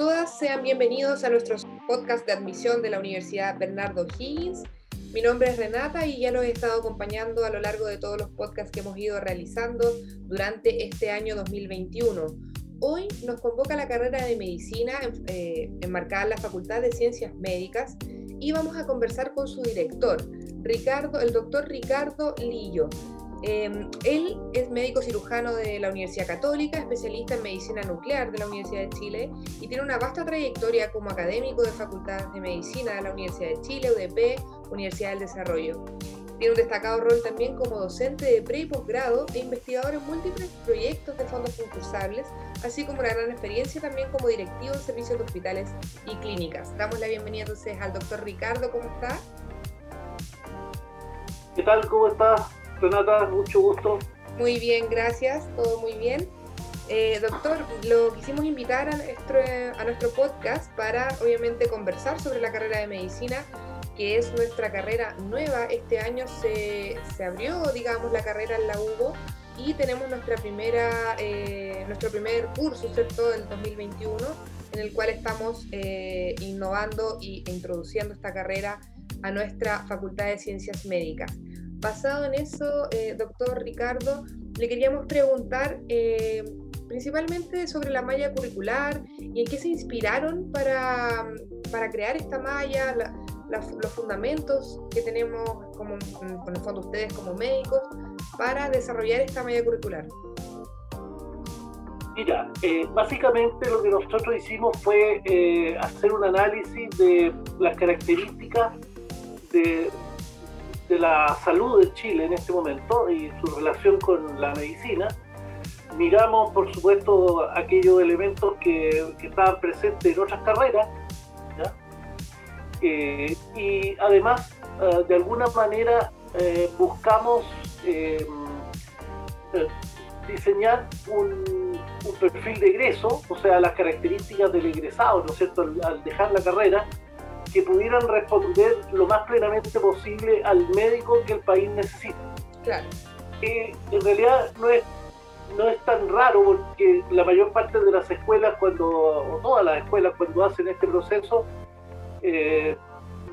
todas, sean bienvenidos a nuestro podcast de admisión de la Universidad Bernardo Higgins. Mi nombre es Renata y ya los he estado acompañando a lo largo de todos los podcasts que hemos ido realizando durante este año 2021. Hoy nos convoca la carrera de medicina eh, enmarcada en la Facultad de Ciencias Médicas y vamos a conversar con su director, Ricardo, el doctor Ricardo Lillo. Em, él es médico cirujano de la Universidad Católica, especialista en medicina nuclear de la Universidad de Chile y tiene una vasta trayectoria como académico de facultades de medicina de la Universidad de Chile, UDP, Universidad del Desarrollo. Tiene un destacado rol también como docente de pre y posgrado e investigador en múltiples proyectos de fondos concursables, así como una gran experiencia también como directivo en servicios de hospitales y clínicas. Damos la bienvenida entonces al doctor Ricardo, ¿cómo está? ¿Qué tal? ¿Cómo está? Renata, mucho gusto. Muy bien, gracias, todo muy bien. Eh, doctor, lo quisimos invitar a nuestro, a nuestro podcast para obviamente conversar sobre la carrera de medicina, que es nuestra carrera nueva. Este año se, se abrió, digamos, la carrera en la UBO y tenemos nuestra primera, eh, nuestro primer curso, ¿cierto?, del 2021, en el cual estamos eh, innovando e introduciendo esta carrera a nuestra Facultad de Ciencias Médicas. Basado en eso, eh, doctor Ricardo, le queríamos preguntar eh, principalmente sobre la malla curricular y en qué se inspiraron para, para crear esta malla, los fundamentos que tenemos, como, con el fondo ustedes como médicos, para desarrollar esta malla curricular. Mira, eh, básicamente lo que nosotros hicimos fue hacer un análisis de las características de, de la salud de Chile en este momento y su relación con la medicina. Miramos, por supuesto, aquellos elementos que, que estaban presentes en otras carreras, eh, y además, eh, de alguna manera, eh, buscamos diseñar un, un, perfil de egreso, o sea, las características del egresado, ¿no es cierto?, al dejar la carrera, que pudieran responder lo más plenamente posible al médico que el país necesita. Claro. en realidad no es, no es tan raro porque la mayor parte de las escuelas, cuando, o todas las escuelas, cuando hacen este proceso, eh,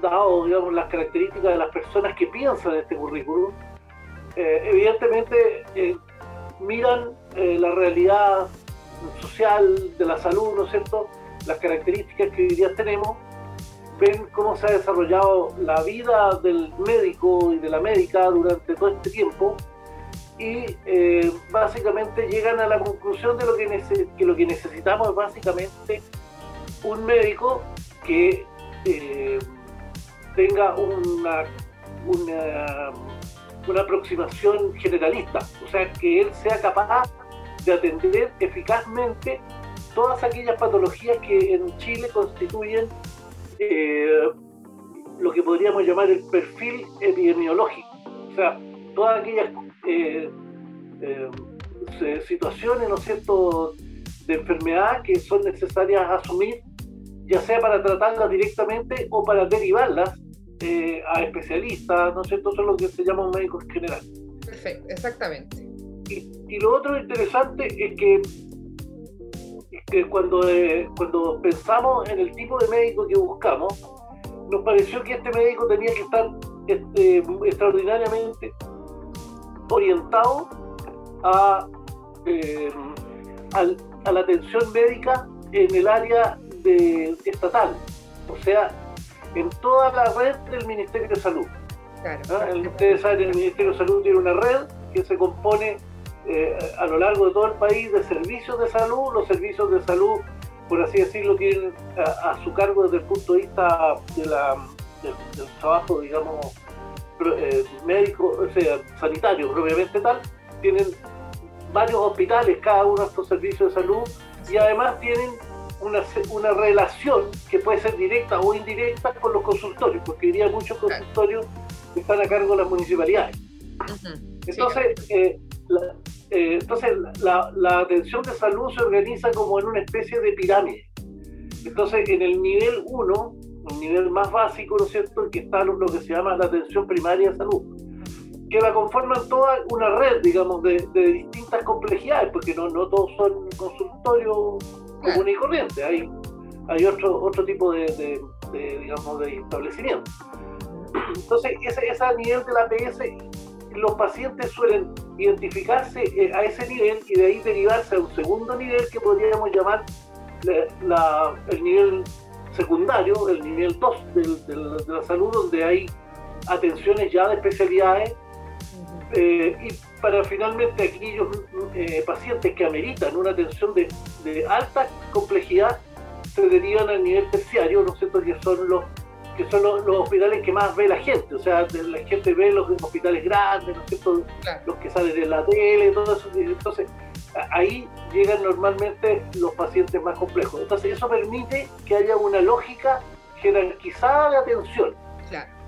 dado digamos, las características de las personas que piensan en este currículum, eh, evidentemente eh, miran la realidad social de la salud, ¿no es cierto? Las características que hoy día tenemos ven cómo se ha desarrollado la vida del médico y de la médica durante todo este tiempo y eh, básicamente llegan a la conclusión de lo que, que, lo que necesitamos es básicamente un médico que eh, tenga una, una, una aproximación generalista, o sea, que él sea capaz de atender eficazmente todas aquellas patologías que en Chile constituyen eh, lo que podríamos llamar el perfil epidemiológico. O sea, todas aquellas eh, eh, situaciones, ¿no es cierto?, de enfermedad que son necesarias asumir, ya sea para tratarlas directamente o para derivarlas a especialistas, ¿no es cierto?, son lo que se llama un médico general. Perfecto, exactamente. Y, y lo otro interesante es que que cuando, eh, cuando pensamos en el tipo de médico que buscamos, nos pareció que este médico tenía que estar este, extraordinariamente orientado a, eh, a, la atención médica en el área de, estatal, o sea, en toda la red del Ministerio de Salud. Claro, ¿Ah? Ustedes saben, el Ministerio de Salud tiene una red que se compone eh, a lo largo de todo el país de servicios de salud. Los servicios de salud, por así decirlo, tienen a, su cargo desde el punto de vista de la, del, trabajo, digamos, eh, médico, o sea, sanitario propiamente tal. Tienen varios hospitales, cada uno de estos servicios de salud, y además tienen una, una relación que puede ser directa o indirecta con los consultorios, porque diría muchos consultorios están a cargo de las municipalidades. Entonces, eh, eh, entonces la, la, atención de salud se organiza como en una especie de pirámide. Entonces, en el nivel 1, un nivel más básico, ¿no es cierto?, que está lo, que se llama la atención primaria de salud, que la conforman toda una red, digamos, de, de distintas complejidades, porque no, no todos son consultorios comunes y corrientes. Hay, hay otro, otro tipo de, digamos, de establecimiento. Entonces, ese, ese nivel de la APS, los pacientes suelen identificarse eh, a ese nivel y de ahí derivarse a un segundo nivel que podríamos llamar el nivel secundario, el nivel 2 de la salud, donde hay atenciones ya de especialidades eh, y para finalmente aquellos eh, pacientes que ameritan una atención de, de, alta complejidad se derivan al nivel terciario, ¿no es cierto? Que son los que son los, hospitales que más ve la gente, o sea, la gente ve los hospitales grandes, ¿no es cierto? Los que salen de la tele, todo eso. Entonces, ahí llegan normalmente los pacientes más complejos. Entonces, eso permite que haya una lógica jerarquizada de atención,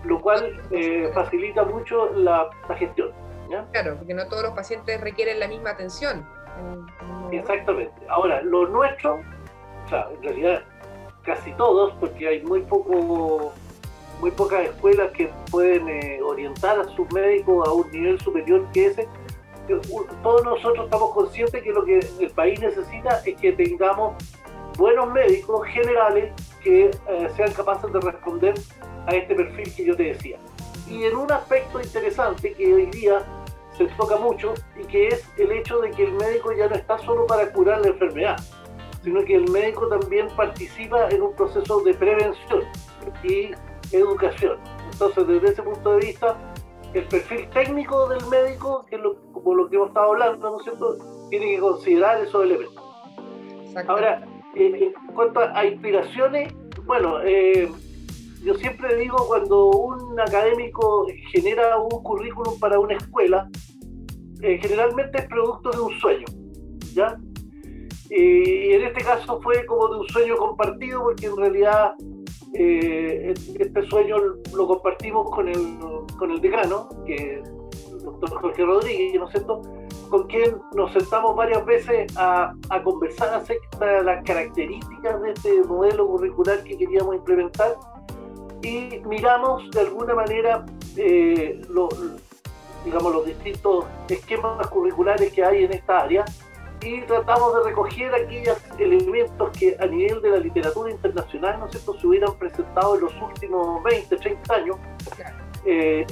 lo cual eh, facilita mucho la, gestión. Claro, porque no todos los pacientes requieren la misma atención. Exactamente. Ahora, lo nuestro, o sea, en realidad casi todos, porque hay muy poco muy pocas escuelas que pueden eh, orientar a sus médicos a un nivel superior que ese. Todos nosotros estamos conscientes que lo que el país necesita es que tengamos buenos médicos generales que eh, sean capaces de responder a este perfil que yo te decía. Y en un aspecto interesante que hoy día se toca mucho y que es el hecho de que el médico ya no está solo para curar la enfermedad, sino que el médico también participa en un proceso de prevención y educación. Entonces, desde ese punto de vista, el perfil técnico del médico, que es lo, como lo que hemos estado hablando, ¿no es cierto?, tiene que considerar esos elementos. Ahora, en cuanto a inspiraciones, bueno, eh, yo siempre digo cuando un académico genera un currículum para una escuela, eh, generalmente es producto de un sueño, ¿ya? Y en este caso fue como de un sueño compartido, porque en realidad eh, este sueño lo compartimos con el, con el decano, que el doctor Jorge Rodríguez, ¿no es cierto? Con quien nos sentamos varias veces a, a conversar acerca de las características de este modelo curricular que queríamos implementar y miramos de alguna manera eh, digamos, los distintos esquemas curriculares que hay en esta área y tratamos de recoger aquellos elementos que a nivel de la literatura internacional ¿no se hubieran presentado en los últimos 20, 30 años. Eh,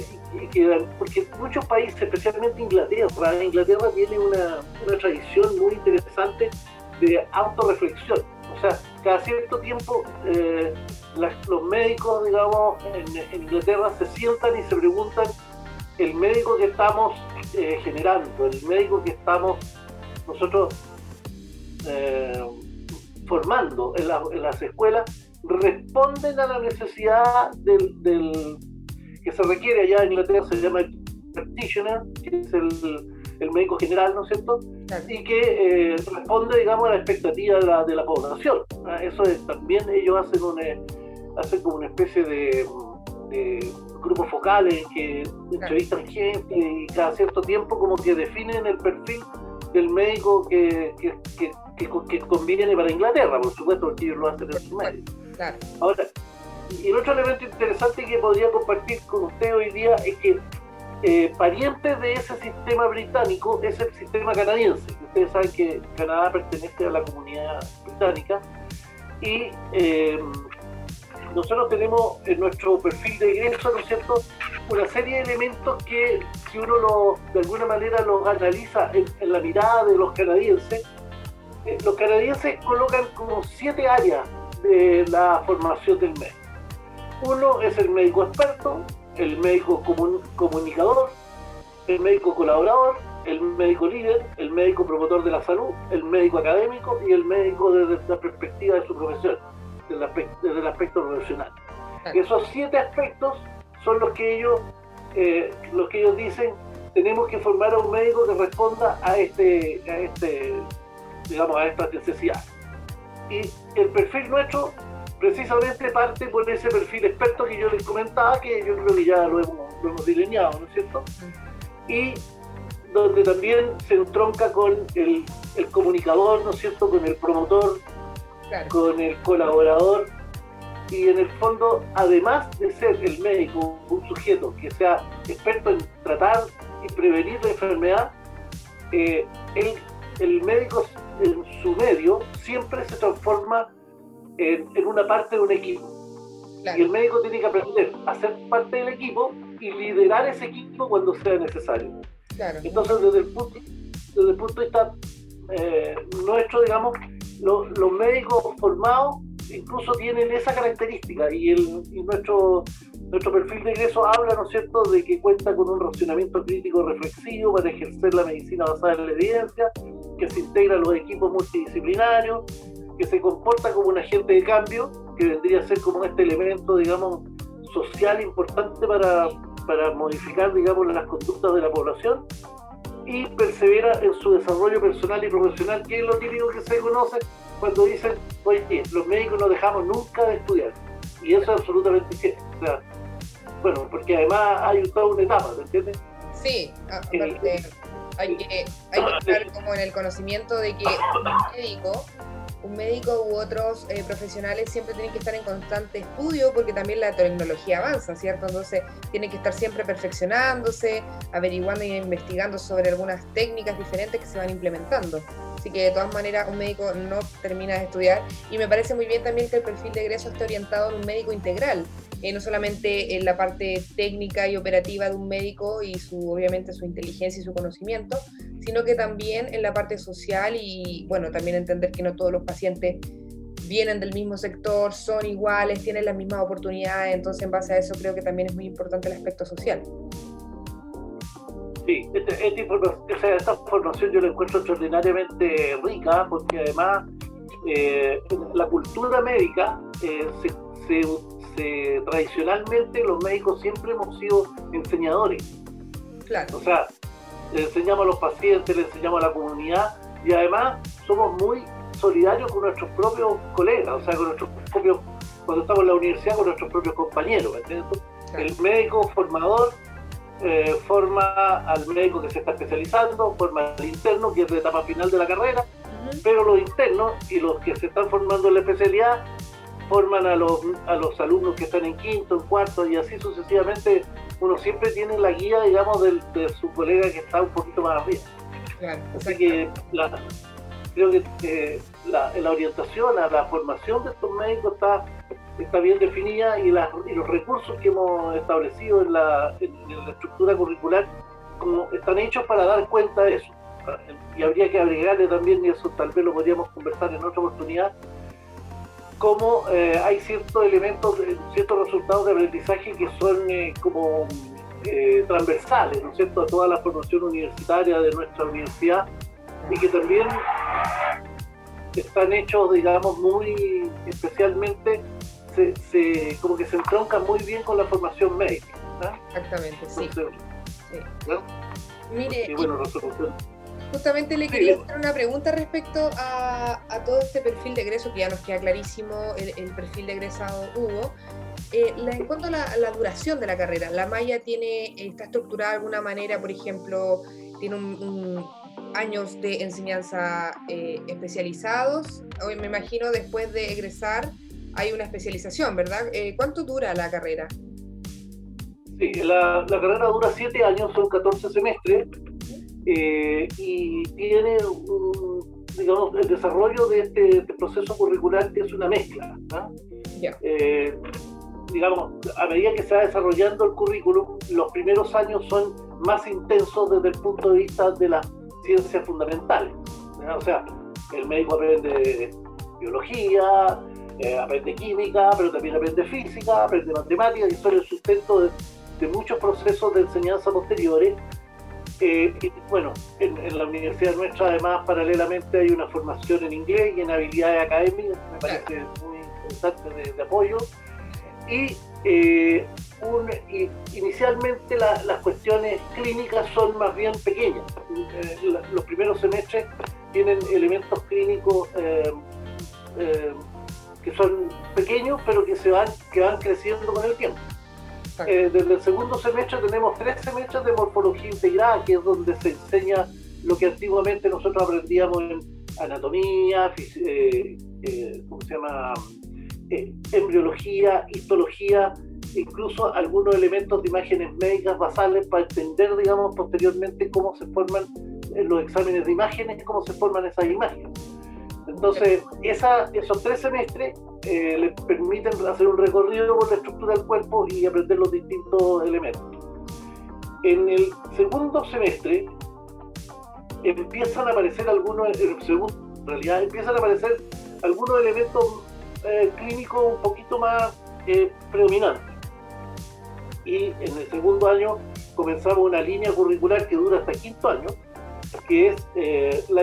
porque muchos países, especialmente Inglaterra, Inglaterra tiene una, una tradición muy interesante de autorreflexión. O sea, cada cierto tiempo eh, los médicos, digamos, en, Inglaterra se sientan y se preguntan el médico que estamos eh, generando, el médico que estamos nosotros eh, formando en, las escuelas responden a la necesidad del, que se requiere allá en Inglaterra, se llama el practitioner, que es el, médico general, ¿no es cierto? Y que eh, responde, digamos, a la expectativa de la, población. Eso es, también ellos hacen, una, hacen como una especie de, grupos focales que entrevistan gente y cada cierto tiempo como que definen el perfil del médico que, que, que, conviene para Inglaterra, por supuesto, porque ellos lo hacen en su medio. Ahora, y el otro elemento interesante que podría compartir con usted hoy día es que eh, parientes de ese sistema británico es el sistema canadiense. Ustedes saben que Canadá pertenece a la comunidad británica y eh, nosotros tenemos en nuestro perfil de ingreso, ¿no es cierto?, una serie de elementos que si uno lo, de alguna manera los analiza en, la mirada de los canadienses, eh, los canadienses colocan como siete áreas de la formación del médico. Uno es el médico experto, el médico comunicador, el médico colaborador, el médico líder, el médico promotor de la salud, el médico académico y el médico desde la perspectiva de su profesión, desde el aspecto profesional. Esos siete aspectos son los que ellos, eh, los que ellos dicen, tenemos que formar a un médico que responda a este, a este, digamos, a estas necesidades. Y el perfil nuestro precisamente parte por ese perfil experto que yo les comentaba, que yo creo que ya lo hemos, lo hemos delineado, ¿no es cierto? Y donde también se entronca con el, el comunicador, ¿no es cierto?, con el promotor, con el colaborador y en el fondo, además de ser el médico un sujeto que sea experto en tratar y prevenir la enfermedad, eh, el, médico en su medio siempre se transforma en, una parte de un equipo. Y el médico tiene que aprender a ser parte del equipo y liderar ese equipo cuando sea necesario. Entonces, desde el punto, desde el punto de vista eh, nuestro, digamos, los médicos formados incluso tienen esa característica y, nuestro, nuestro perfil de ingreso habla, ¿no es cierto?, de que cuenta con un racionamiento crítico reflexivo para ejercer la medicina basada en la evidencia, que se integra a los equipos multidisciplinarios, que se comporta como un agente de cambio, que vendría a ser como este elemento, digamos, social importante para, para modificar, digamos, las conductas de la población, y persevera en su desarrollo personal y profesional, que es lo típico que se conoce cuando dicen, oye, los médicos no dejamos nunca de estudiar. Y eso es absolutamente cierto. O sea, bueno, porque además hay toda una etapa, ¿me entiendes? Sí, aparte, hay que, hay que estar como en el conocimiento de que un médico un médico u otros eh, profesionales siempre tienen que estar en constante estudio porque también la tecnología avanza, ¿cierto? Entonces tienen que estar siempre perfeccionándose, averiguando e investigando sobre algunas técnicas diferentes que se van implementando. Así que de todas maneras un médico no termina de estudiar y me parece muy bien también que el perfil de egreso esté orientado en un médico integral, eh, no solamente en la parte técnica y operativa de un médico y su obviamente su inteligencia y su conocimiento, sino que también en la parte social y bueno, también entender que no todos los pacientes vienen del mismo sector, son iguales, tienen las mismas oportunidades, entonces en base a eso creo que también es muy importante el aspecto social. Sí, este, esta, esta formación yo la encuentro extraordinariamente rica porque además eh, la cultura médica eh, se, tradicionalmente los médicos siempre hemos sido enseñadores. Claro. O sea, le enseñamos a los pacientes, le enseñamos a la comunidad y además somos muy solidarios con nuestros propios colegas, o sea, con nuestros propios, cuando estamos en la universidad, con nuestros propios compañeros. El médico formador eh, forma al médico que se está especializando, forma al interno, que es de etapa final de la carrera, pero los internos y los que se están formando en la especialidad forman a los, a los alumnos que están en quinto, en cuarto y así sucesivamente. Uno siempre tiene la guía, digamos, de, su colega que está un poquito más arriba. así que creo que la, la, orientación a la formación de estos médicos está, está bien definida y, y los recursos que hemos establecido en la, en, la estructura curricular como están hechos para dar cuenta de eso. Y habría que agregarle también, y eso tal vez lo podríamos conversar en otra oportunidad, cómo eh, hay ciertos elementos, ciertos resultados de aprendizaje que son eh, como eh, transversales, ¿no es cierto?, a toda la formación universitaria de nuestra universidad y que también están hechos, digamos, muy especialmente, se, como que se entroncan muy bien con la formación médica. Exactamente, sí. Mire, y bueno, Justamente le quería hacer una pregunta respecto a, todo este perfil de egreso, que ya nos queda clarísimo el, perfil de egresado Hugo. Eh, en cuanto a la, duración de la carrera, ¿la malla tiene, está estructurada de alguna manera, por ejemplo, tiene un, años de enseñanza eh, especializados? Hoy me imagino después de egresar hay una especialización, ¿verdad? Eh, ¿Cuánto dura la carrera? Sí, la, la carrera dura siete años, son 14 semestres eh, y tiene un, digamos, el desarrollo de este, proceso curricular que es una mezcla. Eh, digamos, a medida que se va desarrollando el currículum, los primeros años son más intensos desde el punto de vista de las ciencias fundamentales. O sea, el médico aprende biología, eh, aprende química, pero también aprende física, aprende matemáticas y son el sustento de, de muchos procesos de enseñanza posteriores eh, bueno, en, la universidad nuestra además paralelamente hay una formación en inglés y en habilidades académicas, me parece muy interesante de, apoyo. Y, eh, inicialmente las cuestiones clínicas son más bien pequeñas. Eh, los primeros semestres tienen elementos clínicos que son pequeños, pero que se van, que van creciendo con el tiempo. Eh, desde el segundo semestre tenemos tres semestres de morfología integrada, que es donde se enseña lo que antiguamente nosotros aprendíamos en anatomía, eh, eh, ¿cómo se llama? embriología, histología, incluso algunos elementos de imágenes médicas basales para entender, digamos, posteriormente cómo se forman los exámenes de imágenes, cómo se forman esas imágenes. Entonces, esa, esos tres semestres eh, les permiten hacer un recorrido por la estructura del cuerpo y aprender los distintos elementos. En el segundo semestre empiezan a aparecer algunos, segundo, en realidad empiezan a aparecer algunos elementos eh, clínicos un poquito más eh, predominantes. Y en el segundo año comenzamos una línea curricular que dura hasta quinto año, que es eh, la,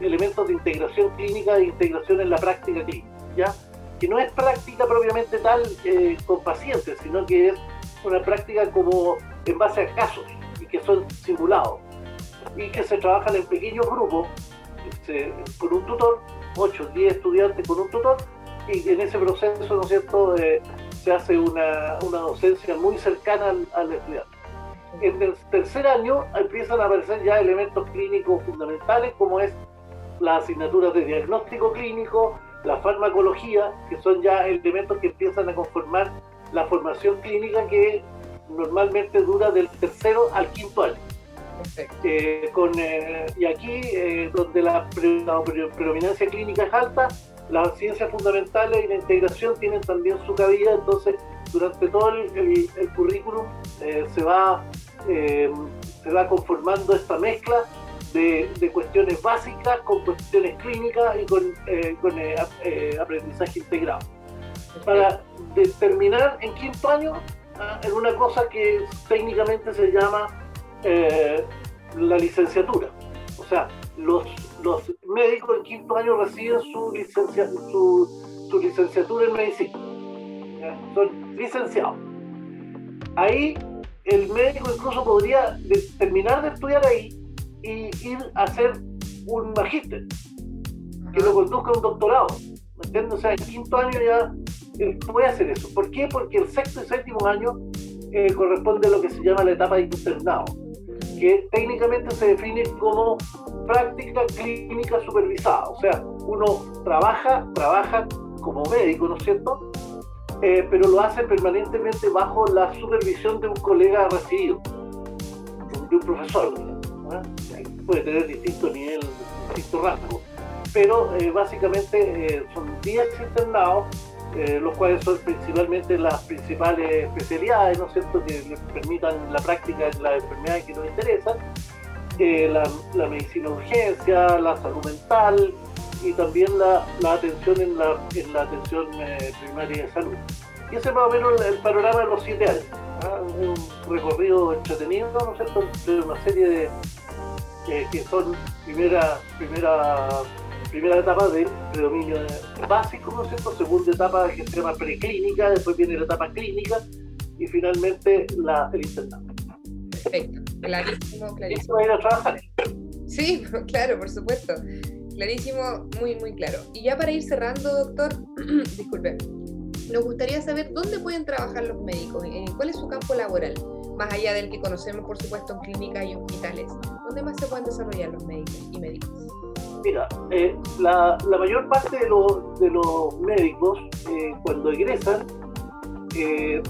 elementos de integración clínica e integración en la práctica clínica, ¿ya? Que no es práctica propiamente tal con pacientes, sino que es una práctica como en base a casos y que son simulados y que se trabajan en pequeños grupos con un tutor, 8, 10 estudiantes con un tutor y en ese proceso, ¿no es cierto?, eh, se hace una, una, docencia muy cercana al, al, estudiante. En el tercer año empiezan a aparecer ya elementos clínicos fundamentales como es las asignaturas de diagnóstico clínico, la farmacología, que son ya elementos que empiezan a conformar la formación clínica que normalmente dura del tercero al quinto año. Eh, con, eh, y aquí, eh, donde la, predominancia clínica es alta, las ciencias fundamentales y la integración tienen también su cabida, entonces durante todo el, currículum se, va, se va conformando esta mezcla de, de, cuestiones básicas con cuestiones clínicas y con, con aprendizaje integrado. Para determinar en quinto año ah, en una cosa que técnicamente se llama eh, la licenciatura. O sea, los, los médicos en quinto año reciben su, licencia, su, su licenciatura en medicina. Son licenciados. Ahí el médico incluso podría terminar de estudiar ahí y ir a hacer un magíster que lo conduzca a un doctorado. ¿Me entiendes? O sea, en quinto año ya puede hacer eso. ¿Por qué? Porque el sexto y séptimo año eh, corresponde a lo que se llama la etapa de internado que técnicamente se define como práctica clínica supervisada. O sea, uno trabaja, trabaja como médico, ¿no es cierto? Eh, pero lo hace permanentemente bajo la supervisión de un colega recibido, de un profesor. Puede tener distinto nivel, distinto rango. Pero eh, básicamente eh, son 10 internados eh, los cuales son principalmente las principales especialidades, ¿no es cierto?, que les permitan la práctica de las enfermedades que nos interesan, eh, la, medicina urgencia, la salud mental y también la, atención en la, en la atención eh, primaria de salud. Y ese es más o menos el, panorama de los siete años. ¿ah? Un recorrido entretenido, ¿no es cierto?, de una serie de que son primera, primera primera etapa de predominio básico, ¿no es cierto? Segunda etapa que se llama preclínica, después viene la etapa clínica y finalmente la, el internado. Perfecto, clarísimo, clarísimo. ir a trabajar. Sí, claro, por supuesto. Clarísimo, muy, muy claro. Y ya para ir cerrando, doctor, disculpe, nos gustaría saber dónde pueden trabajar los médicos, cuál es su campo laboral, más allá del que conocemos, por supuesto, en clínicas y hospitales. ¿Dónde más se pueden desarrollar los médicos y médicos? Mira, eh, la, mayor parte de, los médicos, eh, cuando egresan, eh,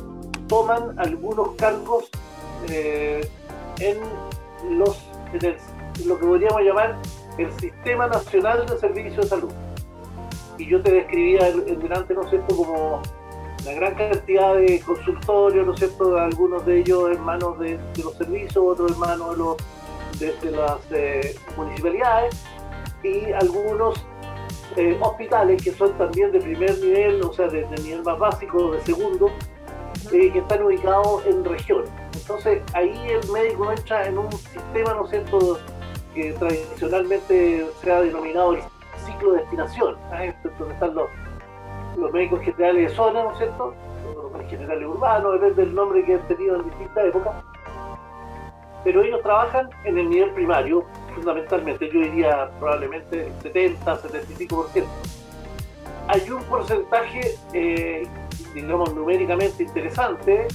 toman algunos cargos en, los, lo que podríamos llamar el Sistema Nacional de Servicios de Salud. Y yo te describía en, delante, ¿no es cierto?, como la gran cantidad de consultorios, ¿no es cierto?, algunos de ellos en manos de, los servicios, otros en manos de, los, de las municipalidades y algunos eh, hospitales que son también de primer nivel, o sea, de, nivel más básico, de segundo, eh, que están ubicados en regiones. Entonces ahí el médico entra en un sistema, ¿no es cierto?, que tradicionalmente se ha denominado el ciclo de destinación, ¿eh? donde están los, los médicos generales de zona, ¿no es cierto?, los generales urbanos, depende del nombre que han tenido en distintas épocas, pero ellos trabajan en el nivel primario, fundamentalmente, yo diría probablemente 70, 75%. Hay un porcentaje, eh, digamos, numéricamente interesante,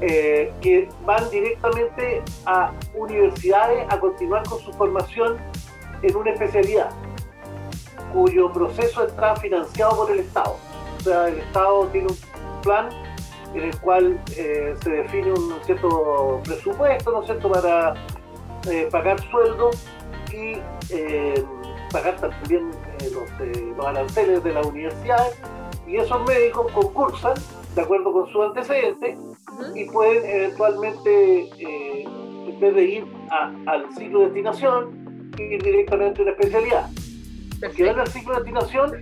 eh, que van directamente a universidades a continuar con su formación en una especialidad, cuyo proceso está financiado por el Estado. O sea, el Estado tiene un plan en el cual eh, se define un cierto presupuesto, ¿no es cierto?, para eh, pagar sueldos y eh, pagar también los, los, aranceles de las universidades Y esos médicos concursan de acuerdo con su antecedente y pueden eventualmente, en vez de ir al ciclo de destinación, ir directamente a una especialidad. Porque van al ciclo de destinación,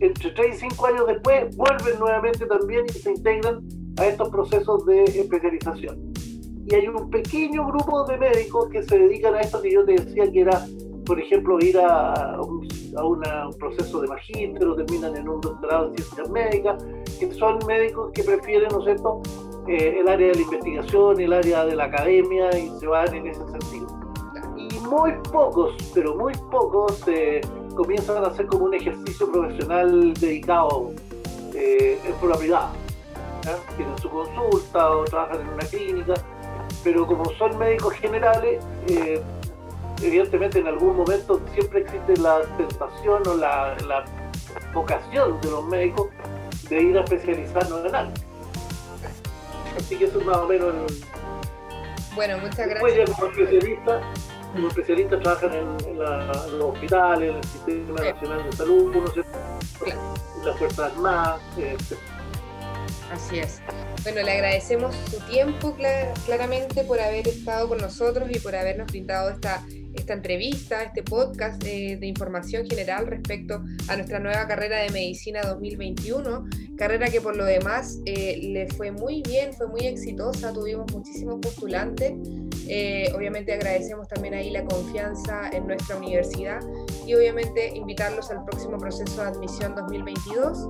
entre 3 y 5 años después, vuelven nuevamente también y se integran a estos procesos de especialización. Y hay un pequeño grupo de médicos que se dedican a esto que yo te decía que era, por ejemplo, ir a un, proceso de magíster terminan en un doctorado en ciencias médicas, que son médicos que prefieren, ¿no es cierto?, eh, el área de la investigación, el área de la academia y se van en ese sentido. Y muy pocos, pero muy pocos, eh, comienzan a hacer como un ejercicio profesional dedicado eh, en forma privada. Tienen su consulta o trabajan en una clínica, pero como son médicos generales, eh, evidentemente en algún momento siempre existe la tentación o la, vocación de los médicos de ir a especializarnos en algo. Así que eso es más o menos Bueno, muchas gracias. Después como especialista, como especialistas trabajan en, los hospitales, en el Sistema Nacional de Salud, ¿no en las Fuerzas Armadas, etc. Así es. Bueno, le agradecemos su tiempo claramente por haber estado con nosotros y por habernos brindado esta, esta entrevista, este podcast de información general respecto a nuestra nueva carrera de medicina 2021, carrera que por lo demás eh, le fue muy bien, fue muy exitosa, tuvimos muchísimos postulantes. Eh, obviamente agradecemos también ahí la confianza en nuestra universidad y obviamente invitarlos al próximo proceso de admisión 2022.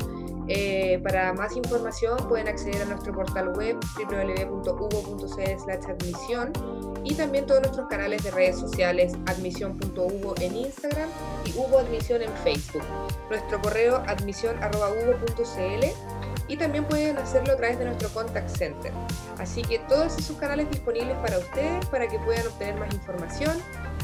Eh, para más información pueden acceder a nuestro portal web www.hugo.cl/admisión y también todos nuestros canales de redes sociales admisión.hugo en Instagram y Hugo Admisión en Facebook. Nuestro correo admisión.hugo.cl y también pueden hacerlo a través de nuestro contact center. Así que todos esos canales disponibles para ustedes para que puedan obtener más información.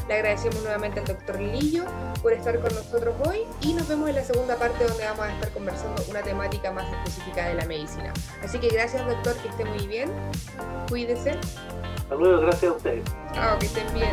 Le agradecemos nuevamente al doctor Lillo por estar con nosotros hoy y nos vemos en la segunda parte donde vamos a estar conversando una temática más específica de la medicina. Así que gracias doctor, que esté muy bien. Cuídese. Hasta luego, gracias a ustedes. Que estén bien.